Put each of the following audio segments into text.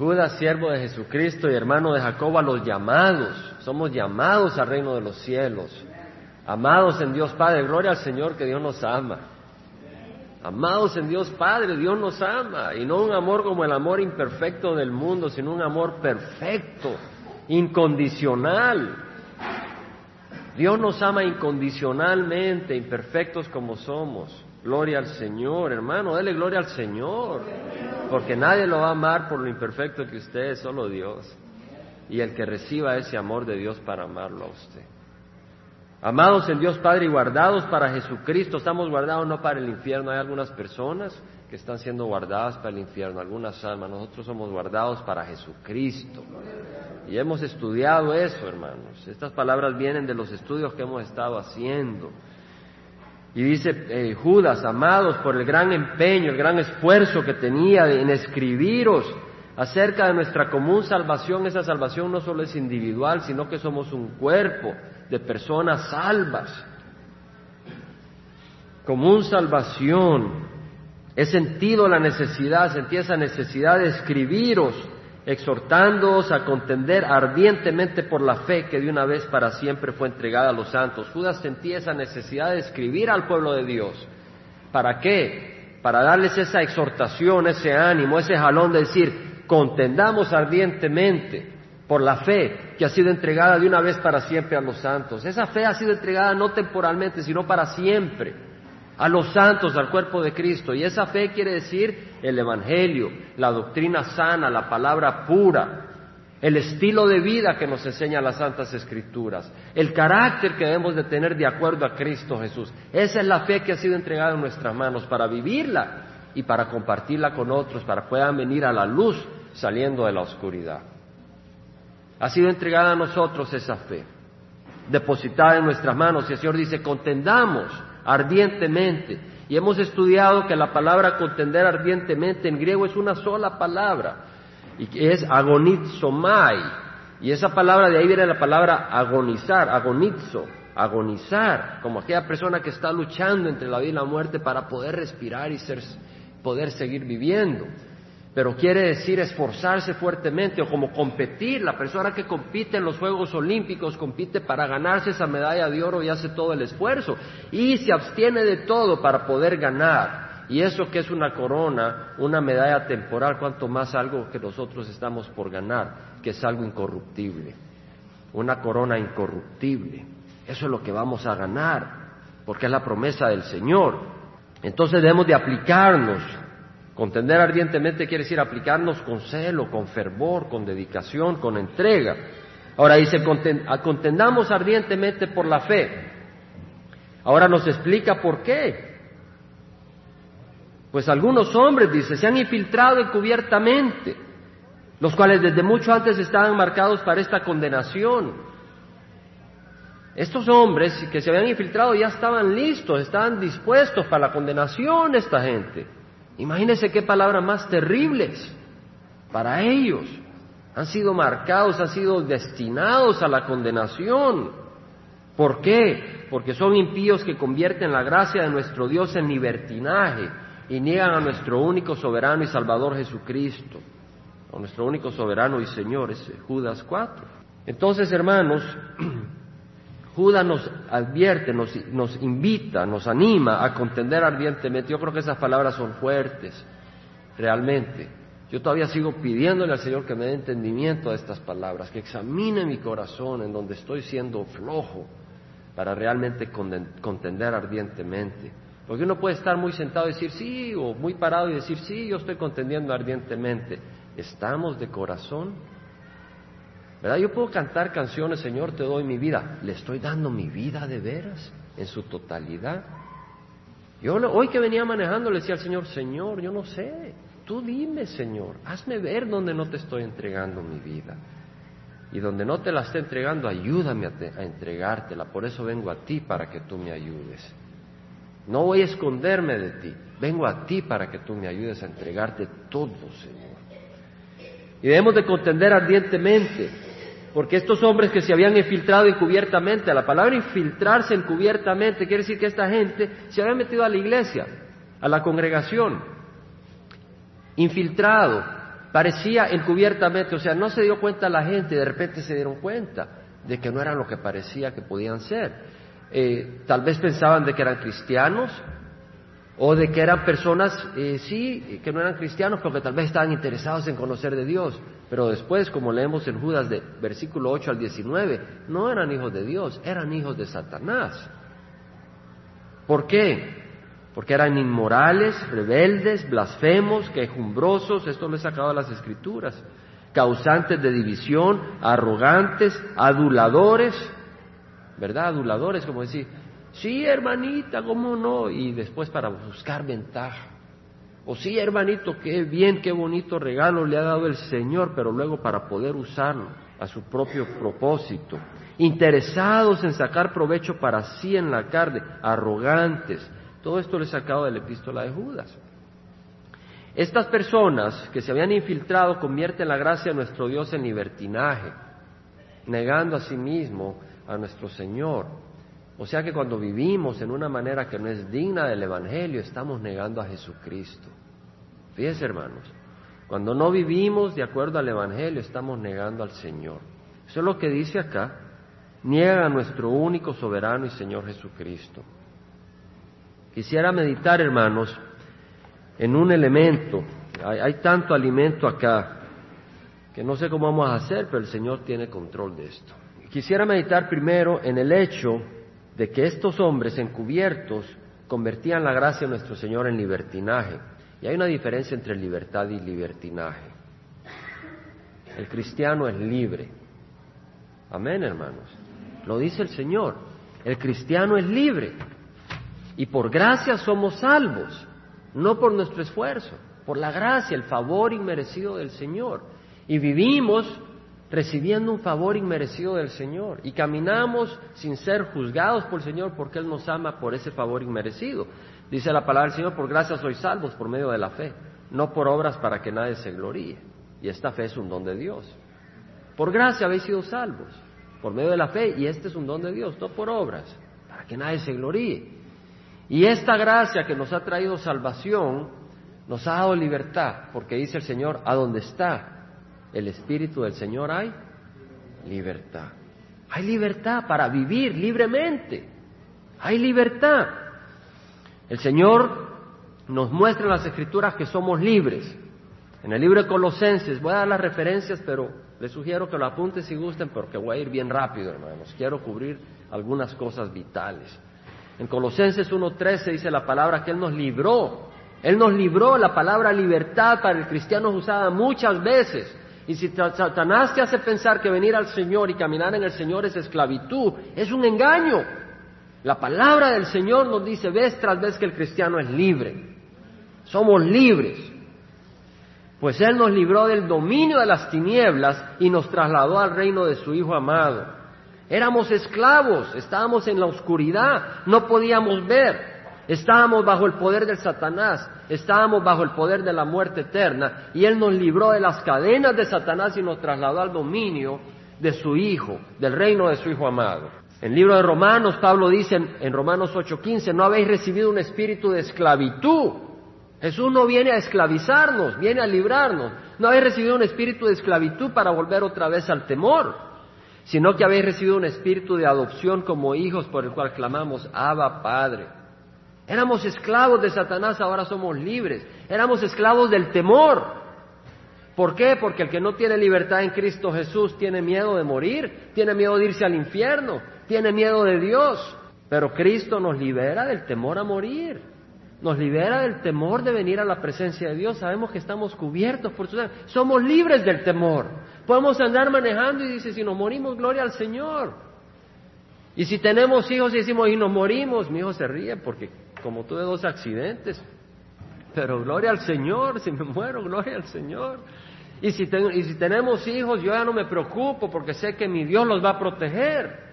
Judas, siervo de Jesucristo y hermano de Jacob, a los llamados. Somos llamados al reino de los cielos. Amados en Dios Padre, gloria al Señor que Dios nos ama. Amados en Dios Padre, Dios nos ama. Y no un amor como el amor imperfecto del mundo, sino un amor perfecto, incondicional. Dios nos ama incondicionalmente, imperfectos como somos. Gloria al Señor, hermano, dele gloria al Señor, porque nadie lo va a amar por lo imperfecto que usted es, solo Dios. Y el que reciba ese amor de Dios para amarlo a usted. Amados en Dios Padre y guardados para Jesucristo, estamos guardados no para el infierno. Hay algunas personas que están siendo guardadas para el infierno, algunas almas. Nosotros somos guardados para Jesucristo. Y hemos estudiado eso, hermanos. Estas palabras vienen de los estudios que hemos estado haciendo. Y dice eh, Judas, amados por el gran empeño, el gran esfuerzo que tenía en escribiros acerca de nuestra común salvación, esa salvación no solo es individual, sino que somos un cuerpo de personas salvas. Común salvación. He sentido la necesidad, sentí esa necesidad de escribiros, exhortándoos a contender ardientemente por la fe que de una vez para siempre fue entregada a los santos. Judas sentía esa necesidad de escribir al pueblo de Dios. ¿Para qué? Para darles esa exhortación, ese ánimo, ese jalón de decir, contendamos ardientemente por la fe que ha sido entregada de una vez para siempre a los santos. Esa fe ha sido entregada no temporalmente, sino para siempre a los santos, al cuerpo de Cristo. Y esa fe quiere decir el Evangelio, la doctrina sana, la palabra pura, el estilo de vida que nos enseña las Santas Escrituras, el carácter que debemos de tener de acuerdo a Cristo Jesús. Esa es la fe que ha sido entregada en nuestras manos para vivirla y para compartirla con otros, para que puedan venir a la luz saliendo de la oscuridad. Ha sido entregada a nosotros esa fe, depositada en nuestras manos. Y el Señor dice, contendamos ardientemente. Y hemos estudiado que la palabra contender ardientemente en griego es una sola palabra, y que es agonizomai. Y esa palabra de ahí viene la palabra agonizar, agonizo, agonizar, como aquella persona que está luchando entre la vida y la muerte para poder respirar y ser, poder seguir viviendo pero quiere decir esforzarse fuertemente o como competir. La persona que compite en los Juegos Olímpicos compite para ganarse esa medalla de oro y hace todo el esfuerzo y se abstiene de todo para poder ganar. Y eso que es una corona, una medalla temporal, cuanto más algo que nosotros estamos por ganar, que es algo incorruptible. Una corona incorruptible. Eso es lo que vamos a ganar, porque es la promesa del Señor. Entonces debemos de aplicarnos Contender ardientemente quiere decir aplicarnos con celo, con fervor, con dedicación, con entrega. Ahora dice, contendamos ardientemente por la fe. Ahora nos explica por qué. Pues algunos hombres, dice, se han infiltrado encubiertamente, los cuales desde mucho antes estaban marcados para esta condenación. Estos hombres que se habían infiltrado ya estaban listos, estaban dispuestos para la condenación esta gente. Imagínense qué palabras más terribles para ellos. Han sido marcados, han sido destinados a la condenación. ¿Por qué? Porque son impíos que convierten la gracia de nuestro Dios en libertinaje y niegan a nuestro único soberano y salvador Jesucristo, a nuestro único soberano y Señor, es Judas 4. Entonces, hermanos, Judas nos advierte, nos, nos, invita, nos anima a contender ardientemente. Yo creo que esas palabras son fuertes, realmente. Yo todavía sigo pidiéndole al Señor que me dé entendimiento a estas palabras, que examine mi corazón en donde estoy siendo flojo para realmente contender ardientemente. Porque uno puede estar muy sentado y decir sí, o muy parado y decir sí, yo estoy contendiendo ardientemente. ¿Estamos de corazón? ¿Verdad? Yo puedo cantar canciones, Señor, te doy mi vida. ¿Le estoy dando mi vida de veras en su totalidad? Yo hoy que venía manejando le decía al Señor, Señor, yo no sé, tú dime, Señor, hazme ver donde no te estoy entregando mi vida. Y donde no te la esté entregando, ayúdame a, a entregártela. Por eso vengo a ti para que tú me ayudes. No voy a esconderme de ti, vengo a ti para que tú me ayudes a entregarte todo, Señor. Y debemos de contender ardientemente porque estos hombres que se habían infiltrado encubiertamente, la palabra infiltrarse encubiertamente quiere decir que esta gente se había metido a la iglesia, a la congregación, infiltrado, parecía encubiertamente, o sea, no se dio cuenta la gente de repente se dieron cuenta de que no eran lo que parecía que podían ser. Eh, tal vez pensaban de que eran cristianos o de que eran personas, eh, sí, que no eran cristianos, pero que tal vez estaban interesados en conocer de Dios. Pero después, como leemos en Judas de versículo 8 al 19, no eran hijos de Dios, eran hijos de Satanás. ¿Por qué? Porque eran inmorales, rebeldes, blasfemos, quejumbrosos, esto lo he sacado de las escrituras, causantes de división, arrogantes, aduladores, ¿verdad? Aduladores, como decir, sí, hermanita, ¿cómo no? Y después para buscar ventaja. O sí, hermanito, qué bien, qué bonito regalo le ha dado el Señor, pero luego para poder usarlo a su propio propósito. Interesados en sacar provecho para sí en la carne, arrogantes. Todo esto le he sacado de la epístola de Judas. Estas personas que se habían infiltrado convierten la gracia de nuestro Dios en libertinaje, negando a sí mismo a nuestro Señor. O sea que cuando vivimos en una manera que no es digna del Evangelio, estamos negando a Jesucristo. Fíjense, hermanos, cuando no vivimos de acuerdo al Evangelio, estamos negando al Señor. Eso es lo que dice acá. Niega a nuestro único soberano y Señor Jesucristo. Quisiera meditar, hermanos, en un elemento. Hay, hay, tanto alimento acá que no sé cómo vamos a hacer, pero el Señor tiene control de esto. Quisiera meditar primero en el hecho de que estos hombres encubiertos convertían la gracia de nuestro Señor en libertinaje. Y hay una diferencia entre libertad y libertinaje. El cristiano es libre. Amén, hermanos. Lo dice el Señor. El cristiano es libre. Y por gracia somos salvos, no por nuestro esfuerzo, por la gracia, el favor inmerecido del Señor. Y vivimos recibiendo un favor inmerecido del Señor. Y caminamos sin ser juzgados por el Señor porque Él nos ama por ese favor inmerecido. Dice la palabra del Señor, por gracia sois salvos por medio de la fe, no por obras para que nadie se gloríe. Y esta fe es un don de Dios. Por gracia habéis sido salvos, por medio de la fe, y este es un don de Dios, no por obras, para que nadie se gloríe. Y esta gracia que nos ha traído salvación, nos ha dado libertad, porque dice el Señor, a donde está el Espíritu del Señor hay libertad. Hay libertad para vivir libremente. Hay libertad. El Señor nos muestra en las Escrituras que somos libres. En el libro de Colosenses, voy a dar las referencias, pero les sugiero que lo apunten si gusten, porque voy a ir bien rápido, hermanos. Quiero cubrir algunas cosas vitales. En Colosenses 1.13 dice la palabra que Él nos libró. Él nos libró, la palabra libertad para el cristiano es usada muchas veces. Y si Satanás te hace pensar que venir al Señor y caminar en el Señor es esclavitud, es un engaño. La palabra del Señor nos dice vez tras vez que el cristiano es libre. Somos libres. Pues Él nos libró del dominio de las tinieblas y nos trasladó al reino de su Hijo amado. Éramos esclavos, estábamos en la oscuridad, no podíamos ver. Estábamos bajo el poder del Satanás, estábamos bajo el poder de la muerte eterna y Él nos libró de las cadenas de Satanás y nos trasladó al dominio de su Hijo, del reino de su Hijo amado. En el libro de Romanos, Pablo dice en Romanos 8:15, no habéis recibido un espíritu de esclavitud. Jesús no viene a esclavizarnos, viene a librarnos. No habéis recibido un espíritu de esclavitud para volver otra vez al temor, sino que habéis recibido un espíritu de adopción como hijos por el cual clamamos, Abba Padre. Éramos esclavos de Satanás, ahora somos libres. Éramos esclavos del temor. ¿Por qué? Porque el que no tiene libertad en Cristo Jesús tiene miedo de morir, tiene miedo de irse al infierno, tiene miedo de Dios. Pero Cristo nos libera del temor a morir. Nos libera del temor de venir a la presencia de Dios. Sabemos que estamos cubiertos por su Somos libres del temor. Podemos andar manejando y dice, si nos morimos, gloria al Señor. Y si tenemos hijos y decimos, y nos morimos, mi hijo se ríe porque como tuve dos accidentes. Pero gloria al Señor, si me muero, gloria al Señor. Y si, y si tenemos hijos, yo ya no me preocupo porque sé que mi Dios los va a proteger.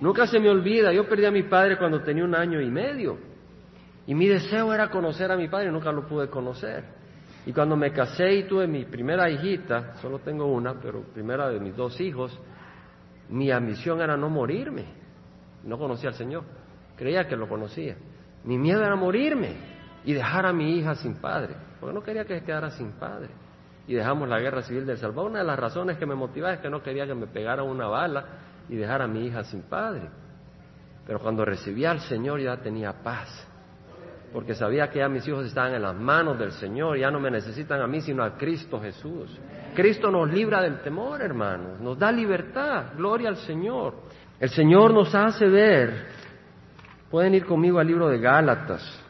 Nunca se me olvida, yo perdí a mi padre cuando tenía un año y medio. Y mi deseo era conocer a mi padre nunca lo pude conocer. Y cuando me casé y tuve mi primera hijita, solo tengo una, pero primera de mis dos hijos, mi ambición era no morirme. No conocía al Señor, creía que lo conocía. Mi miedo era morirme y dejar a mi hija sin padre, porque no quería que quedara sin padre. y dejamos la guerra civil del Salvador. Una de las razones que me motivaba es que no quería que me pegara una bala y dejara a mi hija sin padre. Pero cuando recibí al Señor ya tenía paz, porque sabía que ya mis hijos estaban en las manos del Señor, ya no me necesitan a mí, sino a Cristo Jesús. Cristo nos libra del temor, hermanos, nos da libertad, gloria al Señor. El Señor nos hace ver, pueden ir conmigo al libro de Gálatas,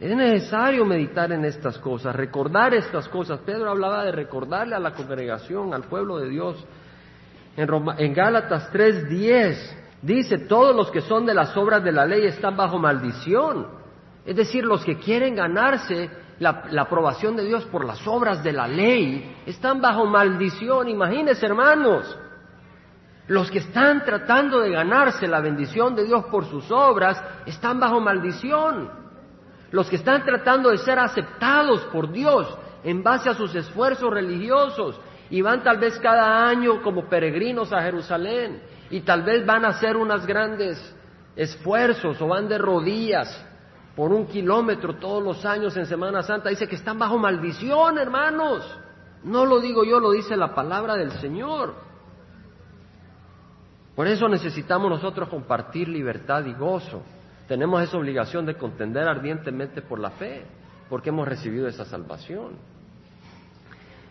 es necesario meditar en estas cosas, recordar estas cosas. Pedro hablaba de recordarle a la congregación, al pueblo de Dios. En, en Gálatas 3:10 dice, todos los que son de las obras de la ley están bajo maldición. Es decir, los que quieren ganarse la, la aprobación de Dios por las obras de la ley están bajo maldición. Imagínense, hermanos. Los que están tratando de ganarse la bendición de Dios por sus obras están bajo maldición los que están tratando de ser aceptados por Dios en base a sus esfuerzos religiosos y van tal vez cada año como peregrinos a Jerusalén y tal vez van a hacer unos grandes esfuerzos o van de rodillas por un kilómetro todos los años en Semana Santa, dice que están bajo maldición, hermanos. No lo digo yo, lo dice la palabra del Señor. Por eso necesitamos nosotros compartir libertad y gozo tenemos esa obligación de contender ardientemente por la fe, porque hemos recibido esa salvación.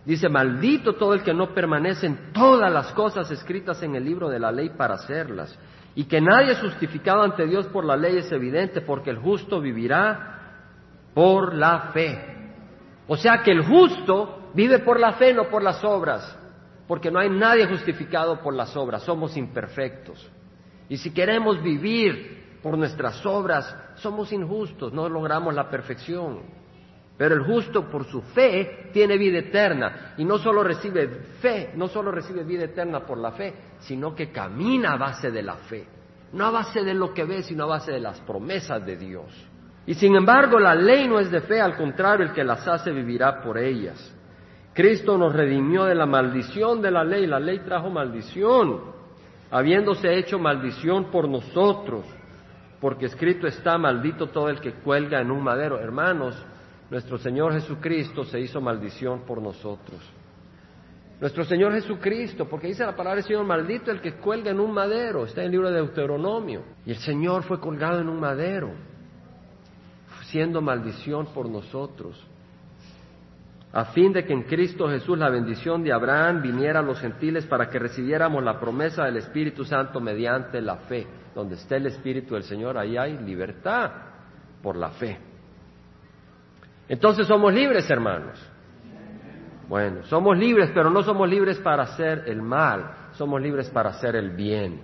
Dice, maldito todo el que no permanece en todas las cosas escritas en el libro de la ley para hacerlas. Y que nadie es justificado ante Dios por la ley es evidente, porque el justo vivirá por la fe. O sea que el justo vive por la fe, no por las obras, porque no hay nadie justificado por las obras, somos imperfectos. Y si queremos vivir por nuestras obras somos injustos, no logramos la perfección. Pero el justo por su fe tiene vida eterna y no solo recibe fe, no solo recibe vida eterna por la fe, sino que camina a base de la fe. No a base de lo que ve, sino a base de las promesas de Dios. Y sin embargo, la ley no es de fe, al contrario, el que las hace vivirá por ellas. Cristo nos redimió de la maldición de la ley, la ley trajo maldición, habiéndose hecho maldición por nosotros porque escrito está, maldito todo el que cuelga en un madero. Hermanos, nuestro Señor Jesucristo se hizo maldición por nosotros. Nuestro Señor Jesucristo, porque dice la palabra del Señor, maldito el que cuelga en un madero, está en el libro de Deuteronomio. Y el Señor fue colgado en un madero, siendo maldición por nosotros, a fin de que en Cristo Jesús la bendición de Abraham viniera a los gentiles para que recibiéramos la promesa del Espíritu Santo mediante la fe. Donde esté el Espíritu del Señor, ahí hay libertad por la fe. Entonces somos libres, hermanos. Bueno, somos libres, pero no somos libres para hacer el mal, somos libres para hacer el bien.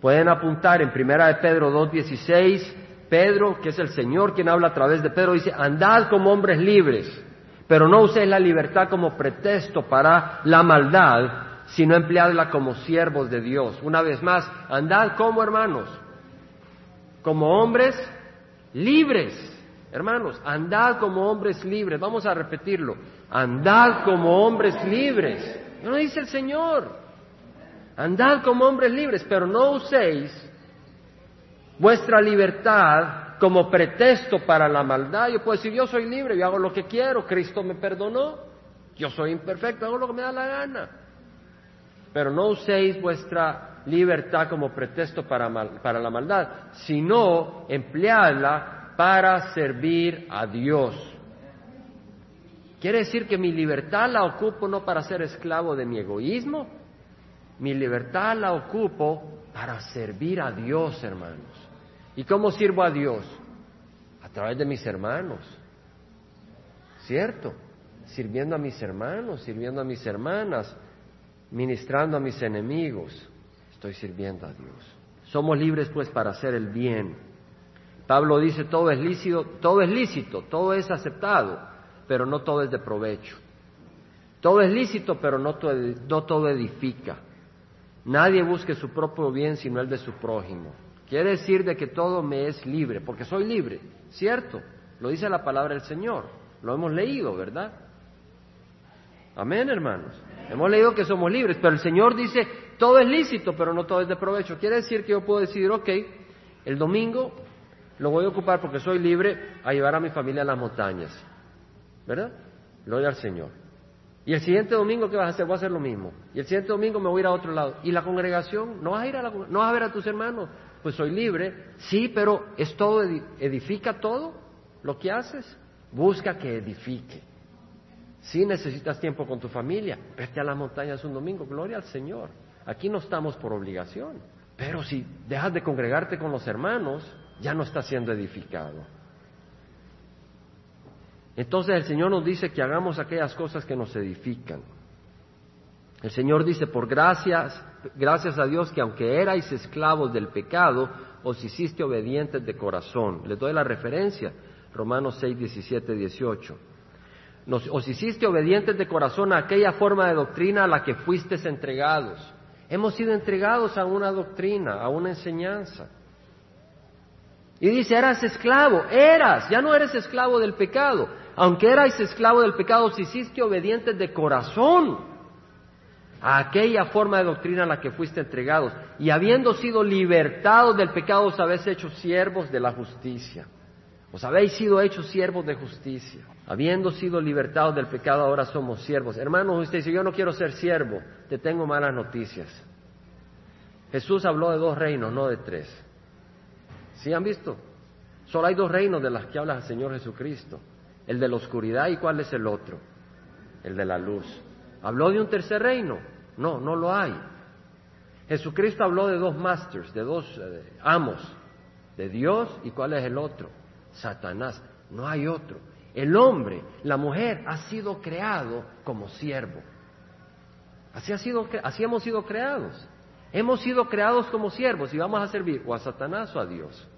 Pueden apuntar en Primera de Pedro 2.16, Pedro, que es el Señor quien habla a través de Pedro, dice, andad como hombres libres, pero no uséis la libertad como pretexto para la maldad, sino empleadla como siervos de Dios. Una vez más, andad como hermanos, como hombres libres. Hermanos, andad como hombres libres. Vamos a repetirlo. Andad como hombres libres. No dice el Señor. Andad como hombres libres, pero no uséis vuestra libertad como pretexto para la maldad. Yo puedo decir, yo soy libre, yo hago lo que quiero, Cristo me perdonó, yo soy imperfecto, hago lo que me da la gana. Pero no uséis vuestra libertad como pretexto para, para la maldad, sino empleadla para servir a Dios. Quiere decir que mi libertad la ocupo no para ser esclavo de mi egoísmo, mi libertad la ocupo para servir a Dios, hermanos. ¿Y cómo sirvo a Dios? A través de mis hermanos. ¿Cierto? Sirviendo a mis hermanos, sirviendo a mis hermanas, ministrando a mis enemigos, estoy sirviendo a Dios. Somos libres pues para hacer el bien. Pablo dice todo es lícito, todo es lícito, todo es aceptado, pero no todo es de provecho. Todo es lícito, pero no todo, no todo edifica. Nadie busque su propio bien sino el de su prójimo. Quiere decir de que todo me es libre, porque soy libre, ¿cierto? Lo dice la palabra del Señor. Lo hemos leído, ¿verdad? Amén, hermanos. Hemos leído que somos libres, pero el Señor dice, todo es lícito, pero no todo es de provecho. Quiere decir que yo puedo decidir, ok, el domingo lo voy a ocupar porque soy libre a llevar a mi familia a las montañas. ¿Verdad? Gloria al Señor. Y el siguiente domingo, ¿qué vas a hacer? Voy a hacer lo mismo. Y el siguiente domingo me voy a ir a otro lado. ¿Y la congregación? ¿No vas a ir a la, no vas a ver a tus hermanos? Pues soy libre. Sí, pero ¿es todo, edifica todo lo que haces? Busca que edifique. Si necesitas tiempo con tu familia, vete a las montañas un domingo, gloria al Señor. Aquí no estamos por obligación. Pero si dejas de congregarte con los hermanos, ya no está siendo edificado. Entonces el Señor nos dice que hagamos aquellas cosas que nos edifican. El Señor dice, por gracias, gracias a Dios que aunque erais esclavos del pecado, os hiciste obedientes de corazón. Les doy la referencia, Romanos 6, 17, 18. os hiciste obedientes de corazón a aquella forma de doctrina a la que fuisteis entregados. Hemos sido entregados a una doctrina, a una enseñanza. Y dice, eras esclavo, eras, ya no eres esclavo del pecado. Aunque eras esclavo del pecado, os hiciste obedientes de corazón a aquella forma de doctrina a la que fuiste entregados. Y habiendo sido libertados del pecado, os habéis hecho siervos de la justicia. Os habéis sido hechos siervos de justicia. Habiendo sido libertados del pecado, ahora somos siervos. Hermanos, usted dice, yo no quiero ser siervo, te tengo malas noticias. Jesús habló de dos reinos, no de tres. ¿Sí han visto? Solo hay dos reinos de los que habla el Señor Jesucristo. El de la oscuridad y cuál es el otro? El de la luz. ¿Habló de un tercer reino? No, no lo hay. Jesucristo habló de dos masters, de dos eh, amos, de Dios y cuál es el otro? Satanás. No hay otro. El hombre, la mujer, ha sido creado como siervo. Así, ha sido, así hemos sido creados. Hemos sido creados como siervos y vamos a servir o a Satanás o a Dios.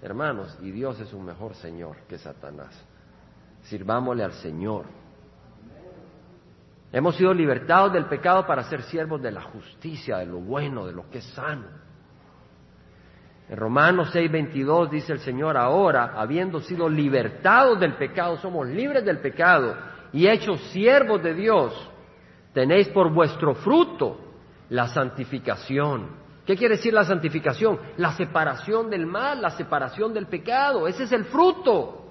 Hermanos, y Dios es un mejor Señor que Satanás. Sirvámosle al Señor. Hemos sido libertados del pecado para ser siervos de la justicia, de lo bueno, de lo que es sano. En Romanos 6:22 dice el Señor, ahora, habiendo sido libertados del pecado, somos libres del pecado y hechos siervos de Dios, tenéis por vuestro fruto la santificación. ¿Qué quiere decir la santificación? La separación del mal, la separación del pecado. Ese es el fruto.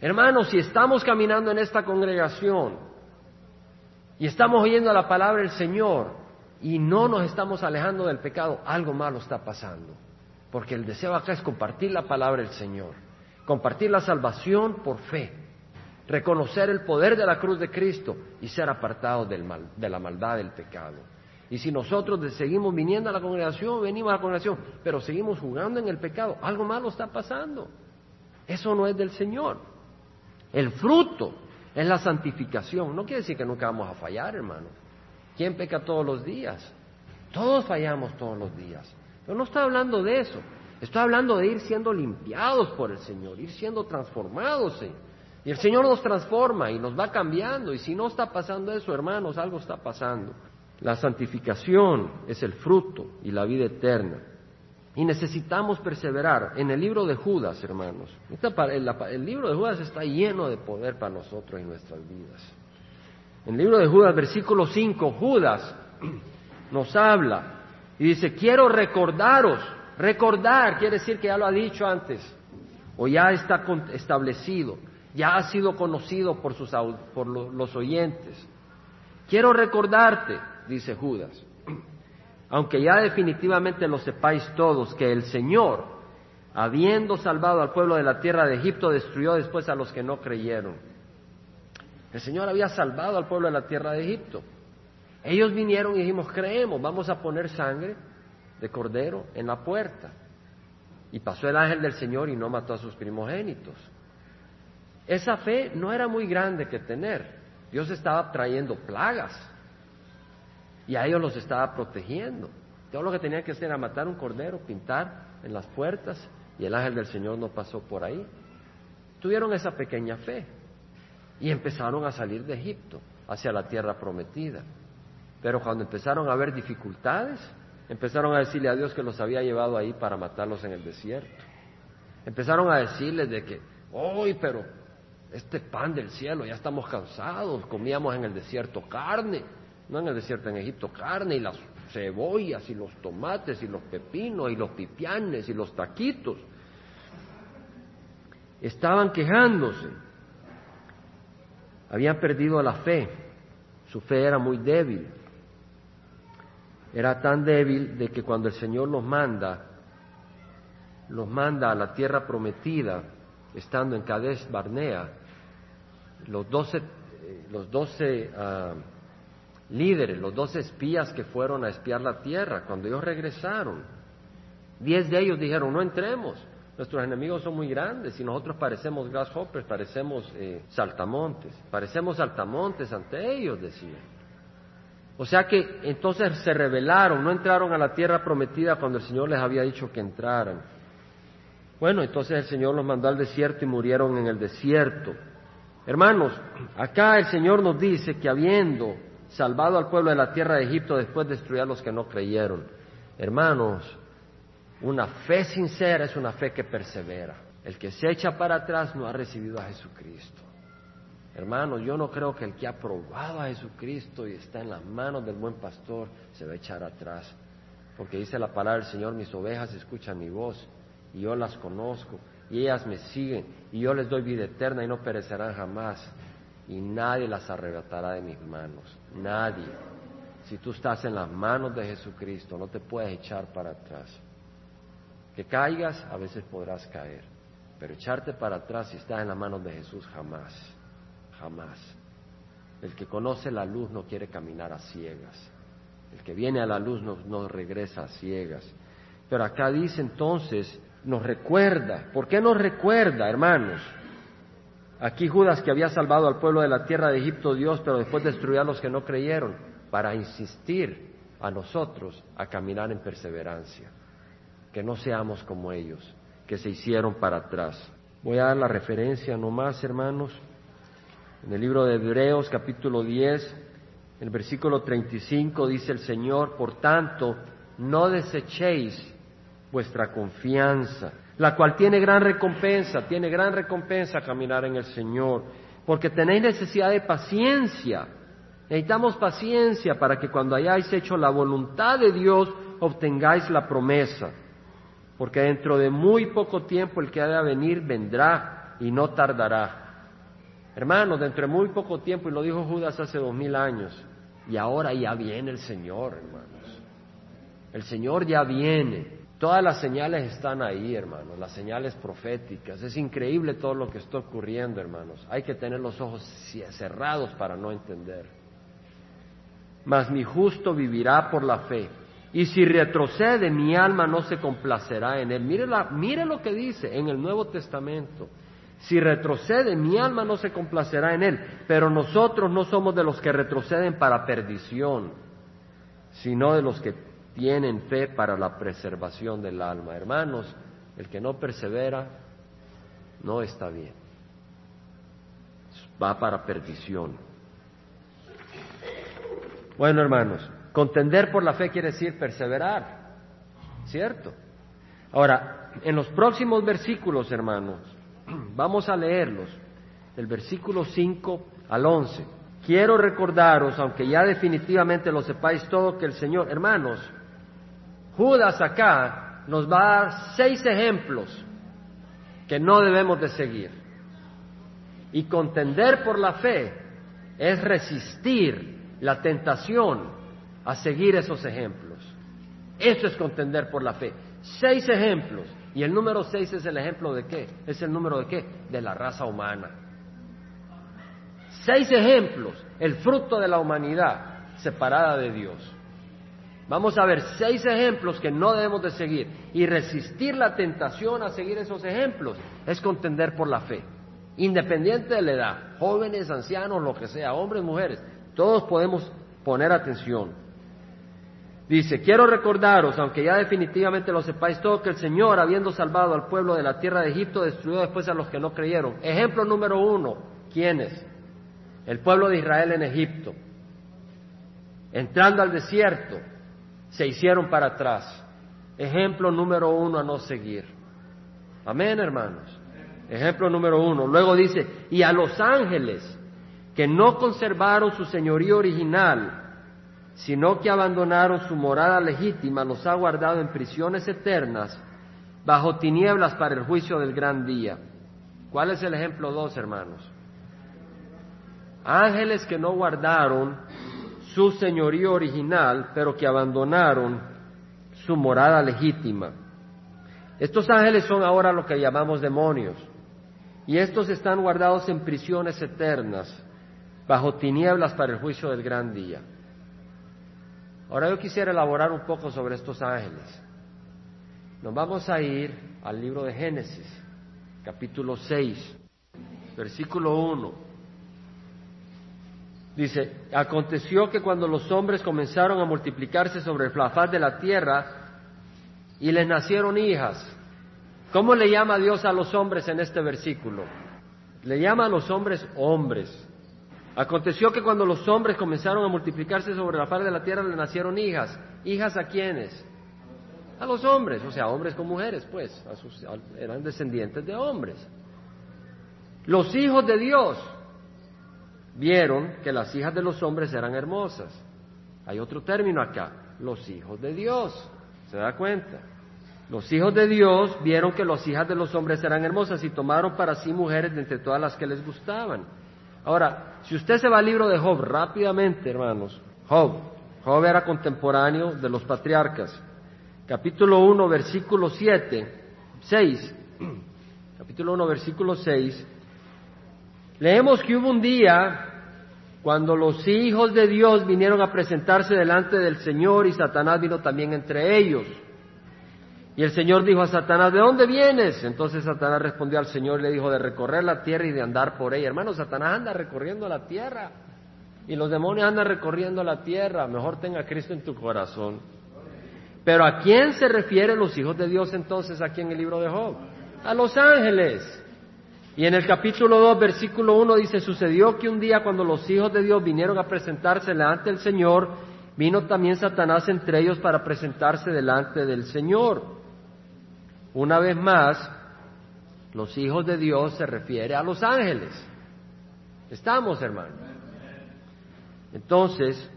Hermanos, si estamos caminando en esta congregación y estamos oyendo la palabra del Señor, y no nos estamos alejando del pecado, algo malo está pasando. Porque el deseo acá es compartir la palabra del Señor, compartir la salvación por fe, reconocer el poder de la cruz de Cristo y ser apartados de la maldad del pecado. Y si nosotros seguimos viniendo a la congregación, venimos a la congregación, pero seguimos jugando en el pecado, algo malo está pasando. Eso no es del Señor. El fruto es la santificación. No quiere decir que nunca vamos a fallar, hermano. ¿Quién peca todos los días? Todos fallamos todos los días. Pero no estoy hablando de eso. Estoy hablando de ir siendo limpiados por el Señor, ir siendo transformados. Y el Señor nos transforma y nos va cambiando. Y si no está pasando eso, hermanos, algo está pasando. La santificación es el fruto y la vida eterna. Y necesitamos perseverar. En el libro de Judas, hermanos, el libro de Judas está lleno de poder para nosotros y nuestras vidas. En el libro de Judas, versículo 5, Judas nos habla y dice, quiero recordaros, recordar quiere decir que ya lo ha dicho antes, o ya está establecido, ya ha sido conocido por, sus, por los oyentes. Quiero recordarte, dice Judas, aunque ya definitivamente lo sepáis todos, que el Señor, habiendo salvado al pueblo de la tierra de Egipto, destruyó después a los que no creyeron. El Señor había salvado al pueblo de la tierra de Egipto. Ellos vinieron y dijimos, creemos, vamos a poner sangre de cordero en la puerta. Y pasó el ángel del Señor y no mató a sus primogénitos. Esa fe no era muy grande que tener. Dios estaba trayendo plagas y a ellos los estaba protegiendo. Todo lo que tenía que hacer era matar un cordero, pintar en las puertas y el ángel del Señor no pasó por ahí. Tuvieron esa pequeña fe y empezaron a salir de Egipto hacia la tierra prometida. Pero cuando empezaron a haber dificultades, empezaron a decirle a Dios que los había llevado ahí para matarlos en el desierto. Empezaron a decirles de que, hoy, pero este pan del cielo, ya estamos cansados, comíamos en el desierto carne, no en el desierto en Egipto, carne y las cebollas y los tomates y los pepinos y los pipianes y los taquitos. Estaban quejándose. Habían perdido la fe, su fe era muy débil. Era tan débil de que cuando el Señor los manda, los manda a la tierra prometida, estando en Cades Barnea, los doce, eh, los doce ah, líderes, los doce espías que fueron a espiar la tierra, cuando ellos regresaron, diez de ellos dijeron, no entremos, nuestros enemigos son muy grandes y nosotros parecemos grasshoppers, parecemos eh, saltamontes, parecemos saltamontes ante ellos, decían. O sea que entonces se rebelaron, no entraron a la tierra prometida cuando el Señor les había dicho que entraran. Bueno, entonces el Señor los mandó al desierto y murieron en el desierto. Hermanos, acá el Señor nos dice que habiendo salvado al pueblo de la tierra de Egipto, después destruyó a los que no creyeron. Hermanos, una fe sincera es una fe que persevera. El que se echa para atrás no ha recibido a Jesucristo. Hermanos, yo no creo que el que ha probado a Jesucristo y está en las manos del buen pastor se va a echar atrás. Porque dice la palabra del Señor, mis ovejas escuchan mi voz y yo las conozco y ellas me siguen y yo les doy vida eterna y no perecerán jamás y nadie las arrebatará de mis manos. Nadie. Si tú estás en las manos de Jesucristo, no te puedes echar para atrás. Que caigas, a veces podrás caer, pero echarte para atrás si estás en las manos de Jesús, jamás, jamás. El que conoce la luz no quiere caminar a ciegas. El que viene a la luz no, no regresa a ciegas. Pero acá dice entonces, nos recuerda. ¿Por qué nos recuerda, hermanos? Aquí Judas, que había salvado al pueblo de la tierra de Egipto, Dios, pero después destruyó a los que no creyeron, para insistir a nosotros a caminar en perseverancia que no seamos como ellos, que se hicieron para atrás. Voy a dar la referencia nomás, hermanos. En el libro de Hebreos, capítulo 10, el versículo 35 dice el Señor, por tanto, no desechéis vuestra confianza, la cual tiene gran recompensa, tiene gran recompensa caminar en el Señor, porque tenéis necesidad de paciencia. Necesitamos paciencia para que cuando hayáis hecho la voluntad de Dios obtengáis la promesa porque dentro de muy poco tiempo el que ha de venir vendrá y no tardará. Hermanos, dentro de muy poco tiempo, y lo dijo Judas hace dos mil años, y ahora ya viene el Señor, hermanos. El Señor ya viene. Todas las señales están ahí, hermanos, las señales proféticas. Es increíble todo lo que está ocurriendo, hermanos. Hay que tener los ojos cerrados para no entender. Mas mi justo vivirá por la fe. Y si retrocede, mi alma no se complacerá en él. Mire, mire lo que dice en el Nuevo Testamento. Si retrocede, mi alma no se complacerá en él. Pero nosotros no somos de los que retroceden para perdición, sino de los que tienen fe para la preservación del alma. Hermanos, el que no persevera no está bien. Va para perdición. Bueno, hermanos, Contender por la fe quiere decir perseverar, ¿cierto? Ahora, en los próximos versículos, hermanos, vamos a leerlos, del versículo 5 al 11. Quiero recordaros, aunque ya definitivamente lo sepáis todo, que el Señor, hermanos, Judas acá nos va a dar seis ejemplos que no debemos de seguir. Y contender por la fe es resistir la tentación a seguir esos ejemplos. Eso es contender por la fe. Seis ejemplos. Y el número seis es el ejemplo de qué? Es el número de qué? De la raza humana. Seis ejemplos, el fruto de la humanidad separada de Dios. Vamos a ver seis ejemplos que no debemos de seguir y resistir la tentación a seguir esos ejemplos es contender por la fe, independiente de la edad, jóvenes, ancianos, lo que sea, hombres, mujeres, todos podemos poner atención. Dice, quiero recordaros, aunque ya definitivamente lo sepáis todo, que el Señor, habiendo salvado al pueblo de la tierra de Egipto, destruyó después a los que no creyeron. Ejemplo número uno, ¿quiénes? El pueblo de Israel en Egipto. Entrando al desierto, se hicieron para atrás. Ejemplo número uno a no seguir. Amén, hermanos. Ejemplo número uno. Luego dice, y a los ángeles que no conservaron su señorío original, sino que abandonaron su morada legítima, los ha guardado en prisiones eternas, bajo tinieblas para el juicio del gran día. ¿Cuál es el ejemplo dos, hermanos? ángeles que no guardaron su señorío original, pero que abandonaron su morada legítima. Estos ángeles son ahora lo que llamamos demonios, y estos están guardados en prisiones eternas, bajo tinieblas para el juicio del gran día. Ahora yo quisiera elaborar un poco sobre estos ángeles. Nos vamos a ir al libro de Génesis, capítulo 6, versículo 1. Dice, aconteció que cuando los hombres comenzaron a multiplicarse sobre la faz de la tierra y les nacieron hijas, ¿cómo le llama Dios a los hombres en este versículo? Le llama a los hombres hombres. Aconteció que cuando los hombres comenzaron a multiplicarse sobre la faz de la tierra le nacieron hijas. ¿Hijas a quiénes? A los hombres, o sea, hombres con mujeres, pues, eran descendientes de hombres. Los hijos de Dios vieron que las hijas de los hombres eran hermosas. Hay otro término acá, los hijos de Dios. ¿Se da cuenta? Los hijos de Dios vieron que las hijas de los hombres eran hermosas y tomaron para sí mujeres de entre todas las que les gustaban. Ahora, si usted se va al libro de Job rápidamente, hermanos, Job, Job era contemporáneo de los patriarcas. Capítulo 1, versículo 7, 6. Capítulo 1, versículo 6 Leemos que hubo un día cuando los hijos de Dios vinieron a presentarse delante del Señor y Satanás vino también entre ellos. Y el Señor dijo a Satanás, ¿de dónde vienes? Entonces Satanás respondió al Señor y le dijo, de recorrer la tierra y de andar por ella. Hermano, Satanás anda recorriendo la tierra y los demonios andan recorriendo la tierra. Mejor tenga Cristo en tu corazón. Pero ¿a quién se refieren los hijos de Dios entonces aquí en el libro de Job? A los ángeles. Y en el capítulo 2, versículo 1 dice, sucedió que un día cuando los hijos de Dios vinieron a presentarse delante del Señor, vino también Satanás entre ellos para presentarse delante del Señor. Una vez más, los hijos de Dios se refiere a los ángeles. Estamos, hermanos. Entonces,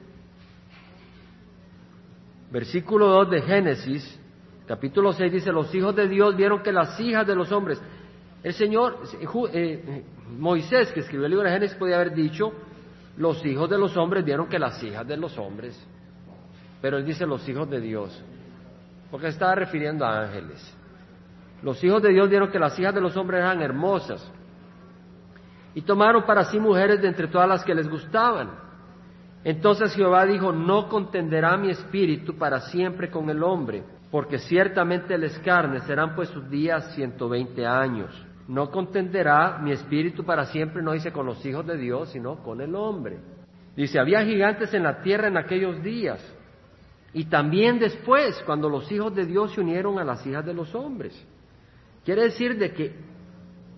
versículo 2 de Génesis, capítulo 6 dice, los hijos de Dios vieron que las hijas de los hombres, el Señor, eh, Moisés, que escribió el libro de Génesis, podía haber dicho, los hijos de los hombres vieron que las hijas de los hombres, pero él dice los hijos de Dios, porque estaba refiriendo a ángeles. Los hijos de Dios vieron que las hijas de los hombres eran hermosas y tomaron para sí mujeres de entre todas las que les gustaban. Entonces Jehová dijo, no contenderá mi espíritu para siempre con el hombre, porque ciertamente les carne serán pues sus días ciento veinte años no contenderá mi espíritu para siempre, no dice con los hijos de Dios, sino con el hombre. Dice, había gigantes en la tierra en aquellos días. Y también después, cuando los hijos de Dios se unieron a las hijas de los hombres. Quiere decir de que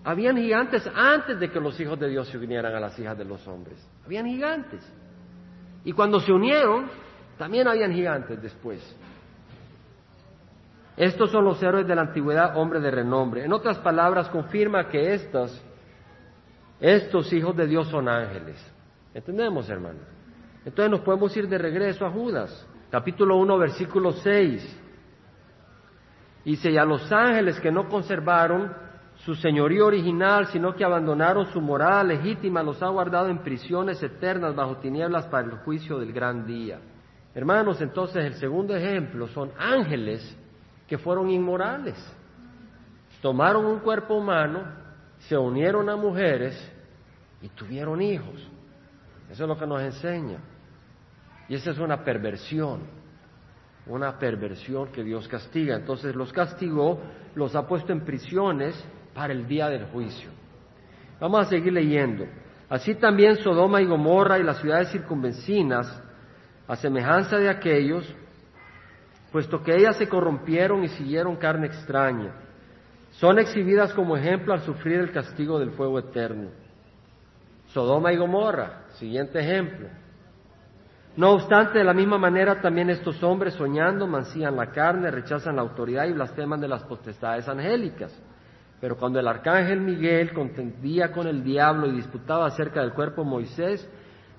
habían gigantes antes de que los hijos de Dios se unieran a las hijas de los hombres. Habían gigantes. Y cuando se unieron, también habían gigantes después. Estos son los héroes de la antigüedad, hombres de renombre. En otras palabras, confirma que estos, estos hijos de Dios son ángeles. ¿Entendemos, hermanos? Entonces nos podemos ir de regreso a Judas, capítulo 1, versículo 6. Dice, y a los ángeles que no conservaron su señorío original, sino que abandonaron su morada legítima, los ha guardado en prisiones eternas bajo tinieblas para el juicio del gran día. Hermanos, entonces el segundo ejemplo son ángeles que fueron inmorales. Tomaron un cuerpo humano, se unieron a mujeres y tuvieron hijos. Eso es lo que nos enseña. Y esa es una perversión, una perversión que Dios castiga. Entonces los castigó, los ha puesto en prisiones para el día del juicio. Vamos a seguir leyendo. Así también Sodoma y Gomorra y las ciudades circunvencinas, a semejanza de aquellos, puesto que ellas se corrompieron y siguieron carne extraña. Son exhibidas como ejemplo al sufrir el castigo del fuego eterno. Sodoma y Gomorra, siguiente ejemplo. No obstante, de la misma manera también estos hombres soñando mancían la carne, rechazan la autoridad y blasfeman de las potestades angélicas. Pero cuando el arcángel Miguel contendía con el diablo y disputaba acerca del cuerpo de Moisés,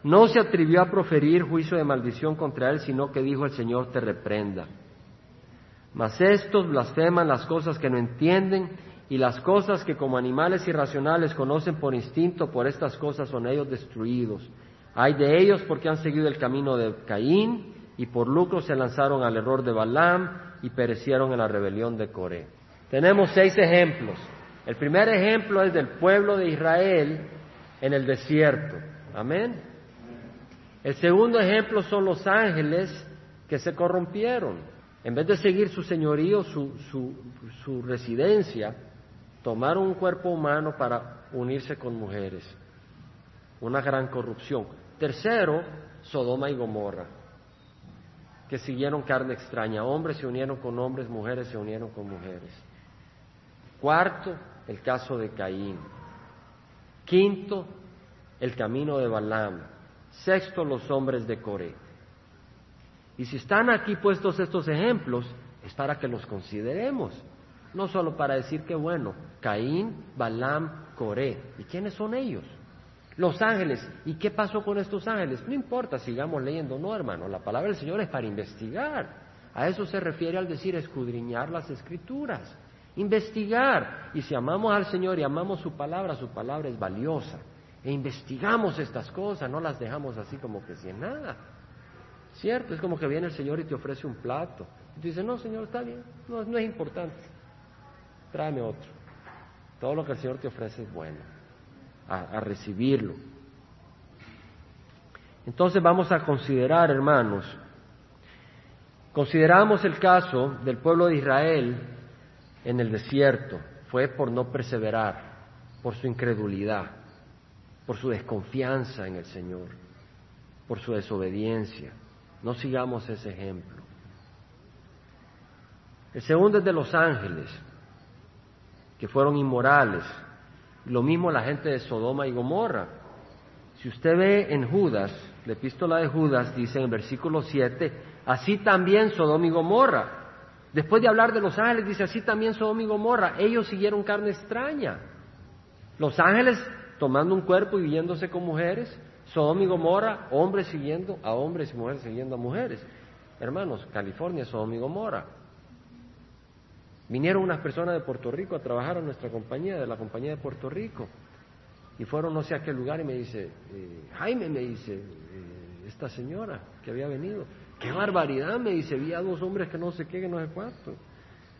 no se atrevió a proferir juicio de maldición contra él, sino que dijo el Señor te reprenda. Mas estos blasfeman las cosas que no entienden y las cosas que como animales irracionales conocen por instinto, por estas cosas son ellos destruidos. Hay de ellos porque han seguido el camino de Caín y por lucro se lanzaron al error de Balaam y perecieron en la rebelión de Coré. Tenemos seis ejemplos. El primer ejemplo es del pueblo de Israel en el desierto. Amén. El segundo ejemplo son los ángeles que se corrompieron. En vez de seguir su señorío, su, residencia, tomaron un cuerpo humano para unirse con mujeres. Una gran corrupción. Tercero, Sodoma y Gomorra, que siguieron carne extraña. Hombres se unieron con hombres, mujeres se unieron con mujeres. Cuarto, el caso de Caín. Quinto, el camino de Balaam. Sexto, los hombres de Coré. Y si están aquí puestos estos ejemplos, es para que los consideremos. No solo para decir que bueno, Caín, Balaam, Coré. ¿Y quiénes son ellos? Los ángeles. ¿Y qué pasó con estos ángeles? No importa, sigamos leyendo. No, hermano, la palabra del Señor es para investigar. A eso se refiere al decir escudriñar las escrituras. Investigar. Y si amamos al Señor y amamos su palabra, su palabra es valiosa. E investigamos estas cosas, no las dejamos así como que sin nada. ¿Cierto? Es como que viene el Señor y te ofrece un plato. Y tú dices, no, Señor, está bien, no, no es importante tráeme otro. Todo lo que el Señor te ofrece es bueno, a, recibirlo. Entonces vamos a considerar, hermanos, consideramos el caso del pueblo de Israel en el desierto. Fue por no perseverar, por su incredulidad, por su desconfianza en el Señor, por su desobediencia. No sigamos ese ejemplo. El segundo es de los ángeles que fueron inmorales. Lo mismo la gente de Sodoma y Gomorra. Si usted ve en Judas, la epístola de Judas dice en el versículo 7, así también Sodoma y Gomorra. Después de hablar de los ángeles, dice así también Sodoma y Gomorra. Ellos siguieron carne extraña. Los ángeles tomando un cuerpo y viviéndose con mujeres. Sodoma y Gomorra, hombres siguiendo a hombres y mujeres siguiendo a mujeres. Hermanos, California, Sodoma y Gomorra. Vinieron unas personas de Puerto Rico a trabajar a nuestra compañía, de la compañía de Puerto Rico, y fueron no sé a qué lugar y me dice, eh, Jaime, me dice, eh, esta señora que había venido, qué barbaridad, me dice, vi a dos hombres que no sé qué, que no sé cuánto.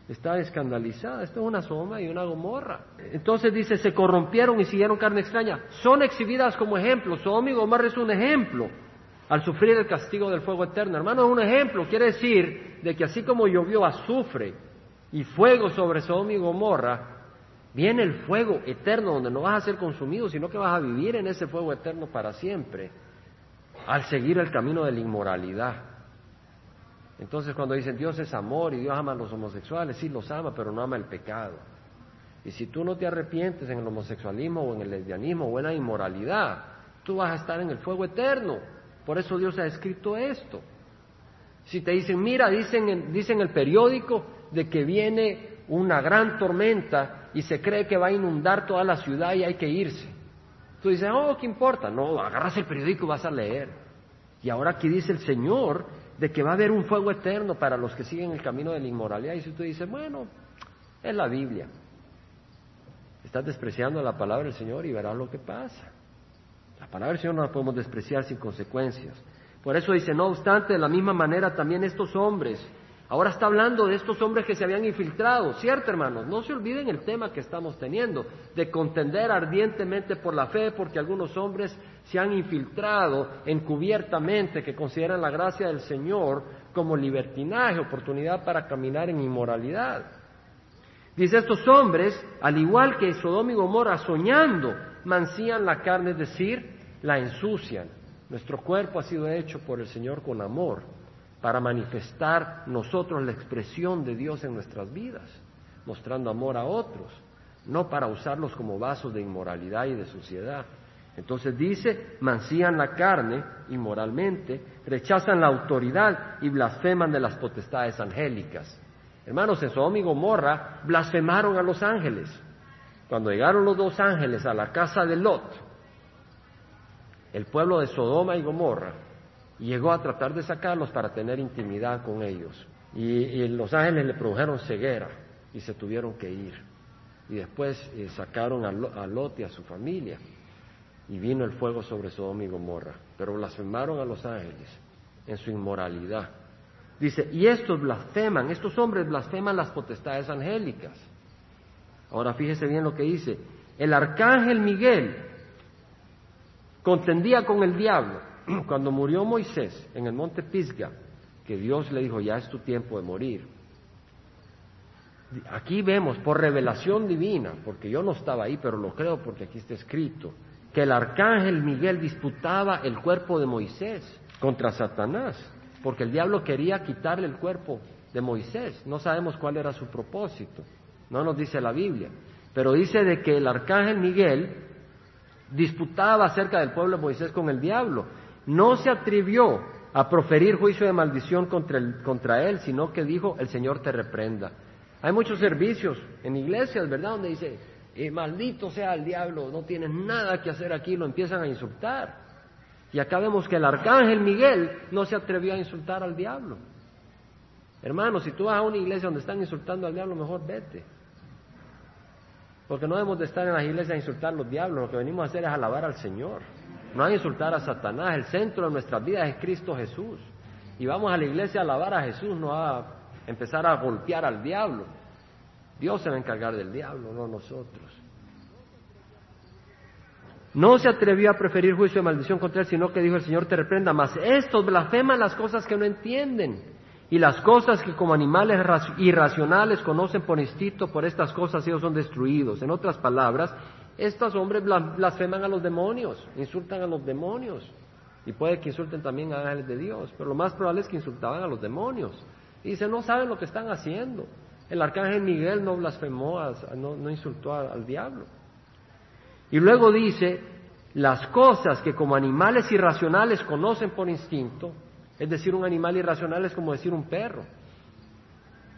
Estaba escandalizada, esto es una soma y una gomorra. Entonces dice, se corrompieron y siguieron carne extraña. Son exhibidas como ejemplo, Sodoma y Gomorra es un ejemplo al sufrir el castigo del fuego eterno. Hermano, es un ejemplo, quiere decir de que así como llovió azufre y fuego sobre Sodoma y Gomorra, viene el fuego eterno donde no vas a ser consumido, sino que vas a vivir en ese fuego eterno para siempre, al seguir el camino de la inmoralidad. Entonces cuando dicen Dios es amor y Dios ama a los homosexuales, sí los ama, pero no ama el pecado. Y si tú no te arrepientes en el homosexualismo o en el lesbianismo o en la inmoralidad, tú vas a estar en el fuego eterno. Por eso Dios ha escrito esto. Si te dicen, mira, dicen, dicen el periódico de que viene una gran tormenta y se cree que va a inundar toda la ciudad y hay que irse. Tú dices, oh, ¿qué importa? No, agarras el periódico y vas a leer. Y ahora aquí dice el Señor de que va a haber un fuego eterno para los que siguen el camino de la inmoralidad. Y si tú dices, bueno, es la Biblia. Estás despreciando la palabra del Señor y verás lo que pasa. La palabra del Señor no la podemos despreciar sin consecuencias. Por eso dice, no obstante, de la misma manera también estos hombres Ahora está hablando de estos hombres que se habían infiltrado, ¿cierto, hermanos? No se olviden el tema que estamos teniendo, de contender ardientemente por la fe, porque algunos hombres se han infiltrado encubiertamente, que consideran la gracia del Señor como libertinaje, oportunidad para caminar en inmoralidad. Dice, estos hombres, al igual que Sodoma y Gomorra, soñando, mancían la carne, es decir, la ensucian. Nuestro cuerpo ha sido hecho por el Señor con amor para manifestar nosotros la expresión de Dios en nuestras vidas, mostrando amor a otros, no para usarlos como vasos de inmoralidad y de suciedad. Entonces dice, mancían la carne inmoralmente, rechazan la autoridad y blasfeman de las potestades angélicas. Hermanos, en Sodoma y Gomorra blasfemaron a los ángeles. Cuando llegaron los dos ángeles a la casa de Lot, el pueblo de Sodoma y Gomorra llegó a tratar de sacarlos para tener intimidad con ellos. Y, los ángeles le produjeron ceguera y se tuvieron que ir. y después eh, sacaron a, Lot y a su familia y vino el fuego sobre Sodoma y Gomorra, pero blasfemaron a los ángeles en su inmoralidad. Dice, y estos blasfeman, estos hombres blasfeman las potestades angélicas. Ahora fíjese bien lo que dice, el arcángel Miguel contendía con el diablo cuando murió Moisés en el monte Pisga, que Dios le dijo, ya es tu tiempo de morir. Aquí vemos por revelación divina, porque yo no estaba ahí, pero lo creo porque aquí está escrito, que el arcángel Miguel disputaba el cuerpo de Moisés contra Satanás, porque el diablo quería quitarle el cuerpo de Moisés. No sabemos cuál era su propósito, no nos dice la Biblia, pero dice de que el arcángel Miguel disputaba acerca del pueblo de Moisés con el diablo. No se atrevió a proferir juicio de maldición contra, contra él, sino que dijo, el Señor te reprenda. Hay muchos servicios en iglesias, ¿verdad? Donde dice, eh, maldito sea el diablo, no tienes nada que hacer aquí, lo empiezan a insultar. Y acá vemos que el arcángel Miguel no se atrevió a insultar al diablo. Hermano, si tú vas a una iglesia donde están insultando al diablo, mejor vete. Porque no debemos de estar en las iglesias a insultar a los diablos, lo que venimos a hacer es alabar al Señor, no a insultar a Satanás. El centro de nuestras vidas es Cristo Jesús. Y vamos a la iglesia a alabar a Jesús, no a empezar a golpear al diablo. Dios se va a encargar del diablo, no nosotros. No se atrevió a preferir juicio de maldición contra él, sino que dijo el Señor te reprenda, mas estos blasfeman las cosas que no entienden y las cosas que como animales irracionales conocen por instinto, por estas cosas ellos son destruidos. En otras palabras, estos hombres blasfeman a los demonios, insultan a los demonios y puede que insulten también a ángeles de Dios, pero lo más probable es que insultaban a los demonios. Y dice, no saben lo que están haciendo. El arcángel Miguel no blasfemó, no, insultó al diablo. Y luego dice, las cosas que como animales irracionales conocen por instinto, es decir, un animal irracional es como decir un perro.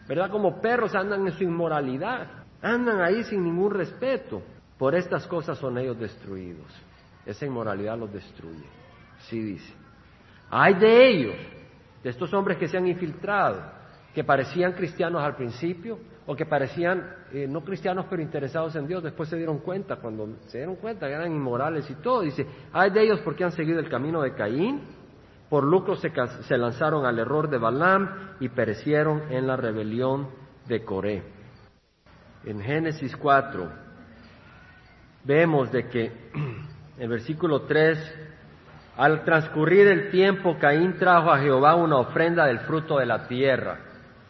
¿Verdad? Como perros andan en su inmoralidad, andan ahí sin ningún respeto. Por estas cosas son ellos destruidos. Esa inmoralidad los destruye. Sí dice. Hay de ellos, de estos hombres que se han infiltrado, que parecían cristianos al principio o que parecían eh, no cristianos pero interesados en Dios, después se dieron cuenta, cuando se dieron cuenta que eran inmorales y todo, dice, hay de ellos porque han seguido el camino de Caín, por lucro se, se lanzaron al error de Balaam y perecieron en la rebelión de Coré. En Génesis 4 vemos de que el versículo 3 al transcurrir el tiempo, Caín trajo a Jehová una ofrenda del fruto de la tierra.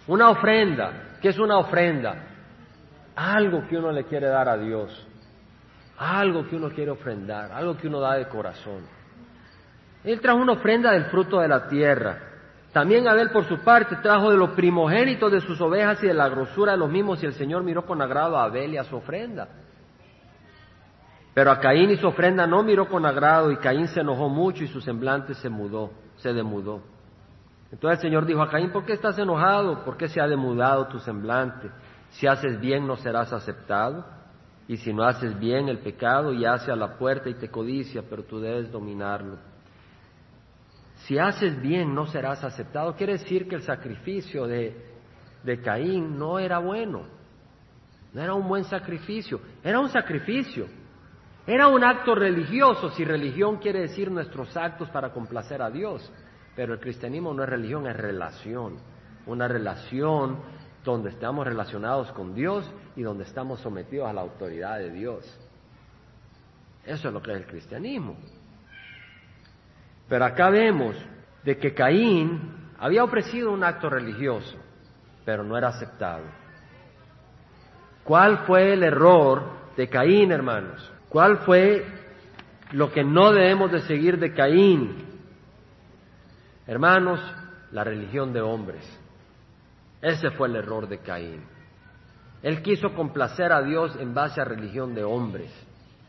Una ofrenda. ¿Qué es una ofrenda? Algo que uno le quiere dar a Dios. Algo que uno quiere ofrendar. Algo que uno da de corazón. Él trajo una ofrenda del fruto de la tierra. También Abel por su parte trajo de los primogénitos de sus ovejas y de la grosura de los mismos y el Señor miró con agrado a Abel y a su ofrenda. Pero a Caín y su ofrenda no miró con agrado y Caín se enojó mucho y su semblante se mudó, se demudó. Entonces el Señor dijo a Caín, ¿por qué estás enojado? ¿Por qué se ha demudado tu semblante? Si haces bien no serás aceptado y si no haces bien el pecado yace a la puerta y te codicia, pero tú debes dominarlo. Si haces bien no serás aceptado. Quiere decir que el sacrificio de, de Caín no era bueno, no era un buen sacrificio, era un sacrificio era un acto religioso, si religión quiere decir nuestros actos para complacer a Dios, pero el cristianismo no es religión, es relación, una relación donde estamos relacionados con Dios y donde estamos sometidos a la autoridad de Dios. Eso es lo que es el cristianismo. Pero acá vemos de que Caín había ofrecido un acto religioso, pero no era aceptado. ¿Cuál fue el error de Caín, hermanos? ¿Cuál fue lo que no debemos de seguir de Caín? Hermanos, la religión de hombres. Ese fue el error de Caín. Él quiso complacer a Dios en base a religión de hombres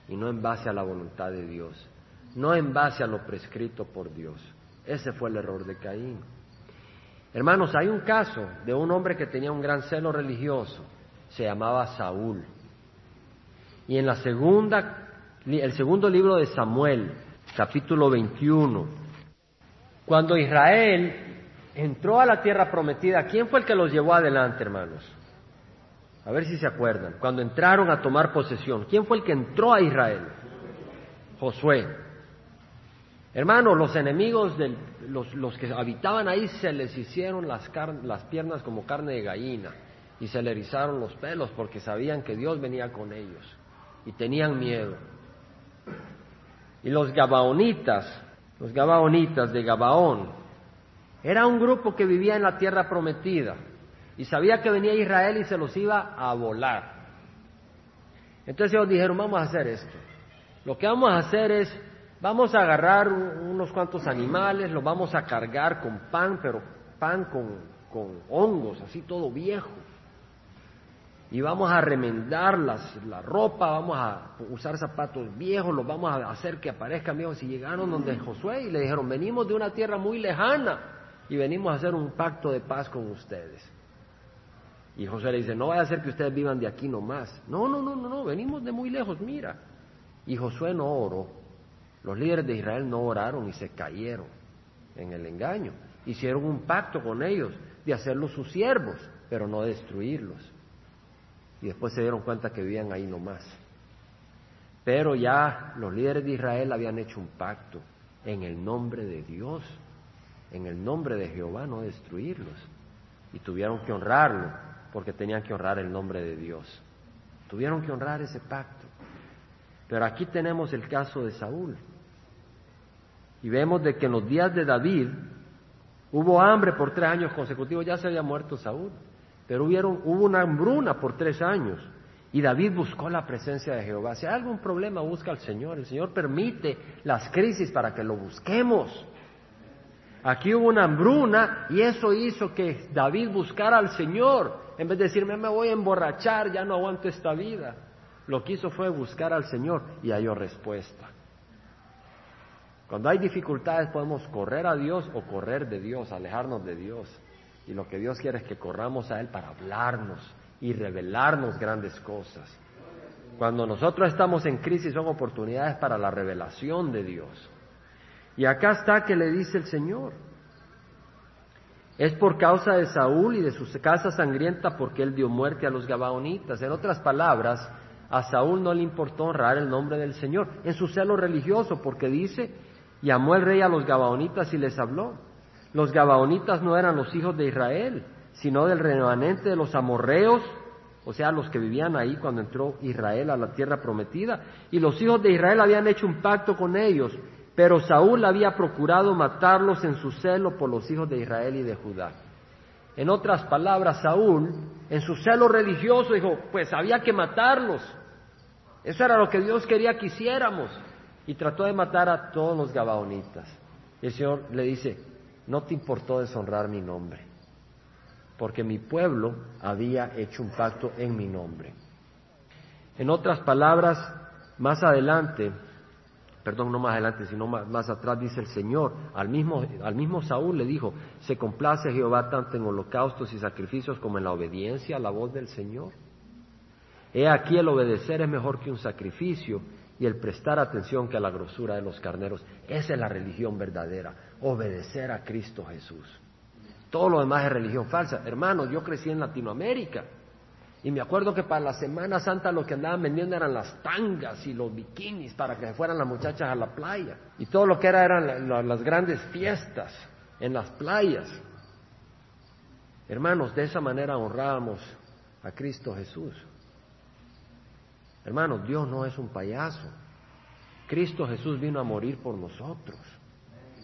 y no en base a la voluntad de Dios, no en base a lo prescrito por Dios. Ese fue el error de Caín. Hermanos, hay un caso de un hombre que tenía un gran celo religioso, se llamaba Saúl. Y en la segunda, el segundo libro de Samuel, capítulo 21, cuando Israel entró a la tierra prometida, ¿quién fue el que los llevó adelante, hermanos? A ver si se acuerdan. Cuando entraron a tomar posesión, ¿quién fue el que entró a Israel? Josué. Hermanos, los enemigos, de los, los, que habitaban ahí, se les hicieron las, las piernas como carne de gallina y se le erizaron los pelos porque sabían que Dios venía con ellos y tenían miedo. Y los Gabaonitas, los Gabaonitas de Gabaón, era un grupo que vivía en la tierra prometida y sabía que venía Israel y se los iba a volar. Entonces ellos dijeron, vamos a hacer esto. Lo que vamos a hacer es, vamos a agarrar unos cuantos animales, los vamos a cargar con pan, pero pan con, con hongos, así todo viejo y vamos a remendar las, la ropa, vamos a usar zapatos viejos, los vamos a hacer que aparezcan viejos. Y llegaron donde Josué y le dijeron, venimos de una tierra muy lejana y venimos a hacer un pacto de paz con ustedes. Y Josué le dice, no vaya a ser que ustedes vivan de aquí nomás. No, no, no, no, no, venimos de muy lejos, mira. Y Josué no oró. Los líderes de Israel no oraron y se cayeron en el engaño. Hicieron un pacto con ellos de hacerlos sus siervos, pero no destruirlos y después se dieron cuenta que vivían ahí nomás. Pero ya los líderes de Israel habían hecho un pacto en el nombre de Dios, en el nombre de Jehová, no destruirlos. Y tuvieron que honrarlo, porque tenían que honrar el nombre de Dios. Tuvieron que honrar ese pacto. Pero aquí tenemos el caso de Saúl. Y vemos de que en los días de David hubo hambre por tres años consecutivos, ya se había muerto Saúl. Pero hubo una hambruna por tres años y David buscó la presencia de Jehová. Si hay algún problema, busca al Señor. El Señor permite las crisis para que lo busquemos. Aquí hubo una hambruna y eso hizo que David buscara al Señor. En vez de decirme, me voy a emborrachar, ya no aguanto esta vida. Lo que hizo fue buscar al Señor y halló respuesta. Cuando hay dificultades podemos correr a Dios o correr de Dios, alejarnos de Dios. Y lo que Dios quiere es que corramos a Él para hablarnos y revelarnos grandes cosas. Cuando nosotros estamos en crisis son oportunidades para la revelación de Dios. Y acá está que le dice el Señor. Es por causa de Saúl y de su casa sangrienta porque él dio muerte a los Gabaonitas. En otras palabras, a Saúl no le importó honrar el nombre del Señor en su celo religioso porque dice, llamó el rey a los Gabaonitas y les habló. Los Gabaonitas no eran los hijos de Israel, sino del remanente de los amorreos, o sea, los que vivían ahí cuando entró Israel a la tierra prometida. Y los hijos de Israel habían hecho un pacto con ellos, pero Saúl había procurado matarlos en su celo por los hijos de Israel y de Judá. En otras palabras, Saúl, en su celo religioso, dijo, pues había que matarlos. Eso era lo que Dios quería que hiciéramos. Y trató de matar a todos los Gabaonitas. El Señor le dice, no te importó deshonrar mi nombre, porque mi pueblo había hecho un pacto en mi nombre. En otras palabras, más adelante, perdón, no más adelante, sino más, atrás dice el Señor, al mismo, al mismo Saúl le dijo, se complace Jehová tanto en holocaustos y sacrificios como en la obediencia a la voz del Señor. He aquí el obedecer es mejor que un sacrificio y el prestar atención que a la grosura de los carneros. Esa es la religión verdadera, obedecer a Cristo Jesús. Todo lo demás es religión falsa. Hermanos, yo crecí en Latinoamérica y me acuerdo que para la Semana Santa lo que andaban vendiendo eran las tangas y los bikinis para que se fueran las muchachas a la playa. Y todo lo que era eran las grandes fiestas en las playas. Hermanos, de esa manera honrábamos a Cristo Jesús. Hermanos, Dios no es un payaso. Cristo Jesús vino a morir por nosotros.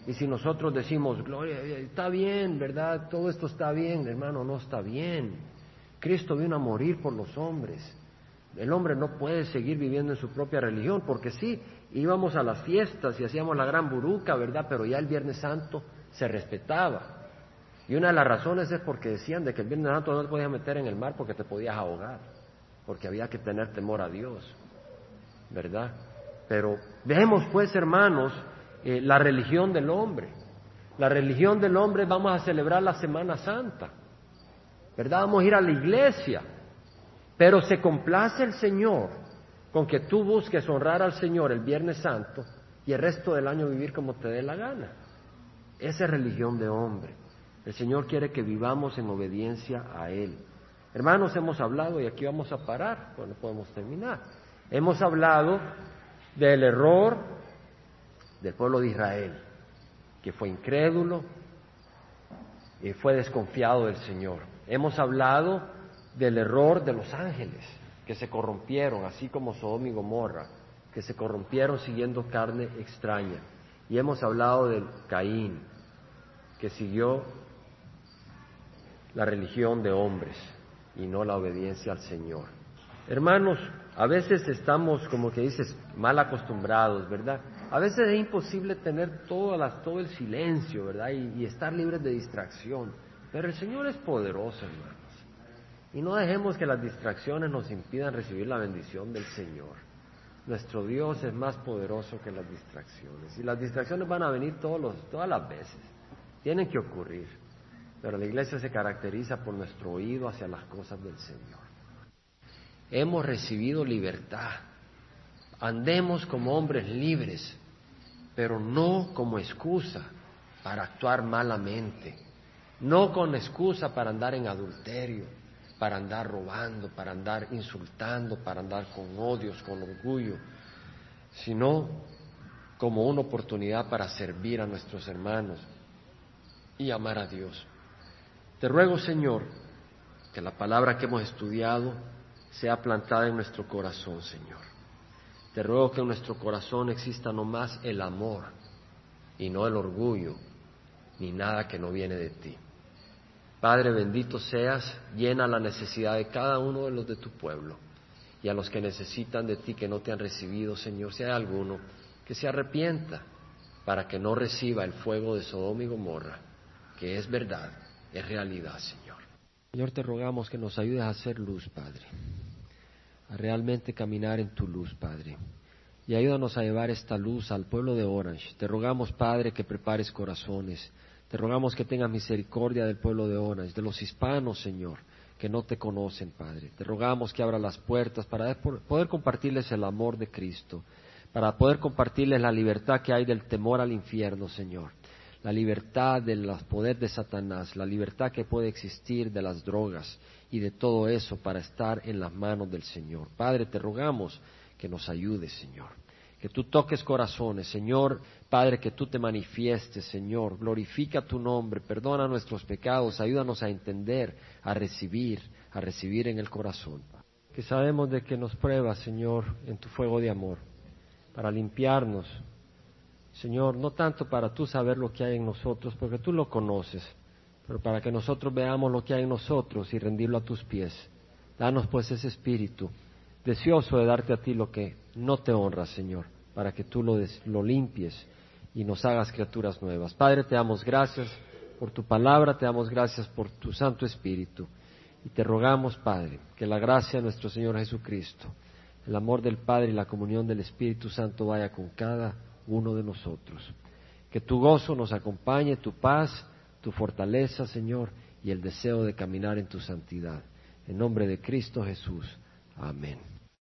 Y si nosotros decimos, gloria, está bien, ¿verdad? Todo esto está bien, hermano, no está bien. Cristo vino a morir por los hombres. El hombre no puede seguir viviendo en su propia religión, porque sí, íbamos a las fiestas y hacíamos la gran buruca, ¿verdad? Pero ya el Viernes Santo se respetaba. Y una de las razones es porque decían de que el Viernes Santo no te podías meter en el mar porque te podías ahogar porque había que tener temor a Dios, ¿verdad? Pero vemos pues, hermanos, eh, la religión del hombre. La religión del hombre vamos a celebrar la Semana Santa, ¿verdad? Vamos a ir a la iglesia, pero se complace el Señor con que tú busques honrar al Señor el Viernes Santo y el resto del año vivir como te dé la gana. Esa es religión de hombre. El Señor quiere que vivamos en obediencia a Él Hermanos, hemos hablado, y aquí vamos a parar, cuando podemos terminar. Hemos hablado del error del pueblo de Israel, que fue incrédulo y fue desconfiado del Señor. Hemos hablado del error de los ángeles, que se corrompieron, así como Sodoma y Gomorra, que se corrompieron siguiendo carne extraña. Y hemos hablado del Caín, que siguió la religión de hombres y no la obediencia al Señor. Hermanos, a veces estamos, como que dices, mal acostumbrados, ¿verdad? A veces es imposible tener todo, todo el silencio, ¿verdad? Y, y estar libres de distracción. Pero el Señor es poderoso, hermanos. Y no dejemos que las distracciones nos impidan recibir la bendición del Señor. Nuestro Dios es más poderoso que las distracciones. Y las distracciones van a venir todos los, todas las veces. Tienen que ocurrir. Pero la iglesia se caracteriza por nuestro oído hacia las cosas del Señor. Hemos recibido libertad. Andemos como hombres libres, pero no como excusa para actuar malamente, no con excusa para andar en adulterio, para andar robando, para andar insultando, para andar con odios, con orgullo, sino como una oportunidad para servir a nuestros hermanos y amar a Dios. Te ruego, Señor, que la palabra que hemos estudiado sea plantada en nuestro corazón, Señor. Te ruego que en nuestro corazón exista no más el amor y no el orgullo, ni nada que no viene de ti. Padre, bendito seas, llena la necesidad de cada uno de los de tu pueblo y a los que necesitan de ti que no te han recibido, Señor, si hay alguno, que se arrepienta para que no reciba el fuego de Sodoma y Gomorra, que es verdad es realidad, Señor. Señor, te rogamos que nos ayudes a hacer luz, Padre, a realmente caminar en tu luz, Padre. Y ayúdanos a llevar esta luz al pueblo de Orange. Te rogamos, Padre, que prepares corazones. Te rogamos que tengas misericordia del pueblo de Orange, de los hispanos, Señor, que no te conocen, Padre. Te rogamos que abra las puertas para poder compartirles el amor de Cristo, para poder compartirles la libertad que hay del temor al infierno, Señor la libertad del poder de Satanás, la libertad que puede existir de las drogas y de todo eso para estar en las manos del Señor. Padre, te rogamos que nos ayudes, Señor. Que tú toques corazones, Señor, Padre, que tú te manifiestes, Señor. Glorifica tu nombre, perdona nuestros pecados, ayúdanos a entender, a recibir, a recibir en el corazón. Que sabemos de que nos pruebas, Señor, en tu fuego de amor, para limpiarnos, Señor, no tanto para tú saber lo que hay en nosotros, porque tú lo conoces, pero para que nosotros veamos lo que hay en nosotros y rendirlo a tus pies. Danos pues ese espíritu, deseoso de darte a ti lo que no te honra, Señor, para que tú lo, lo limpies y nos hagas criaturas nuevas. Padre, te damos gracias por tu palabra, te damos gracias por tu Santo Espíritu. Y te rogamos, Padre, que la gracia de nuestro Señor Jesucristo, el amor del Padre y la comunión del Espíritu Santo vaya con cada uno de nosotros. Que tu gozo nos acompañe, tu paz, tu fortaleza, Señor, y el deseo de caminar en tu santidad. En nombre de Cristo Jesús. Amén.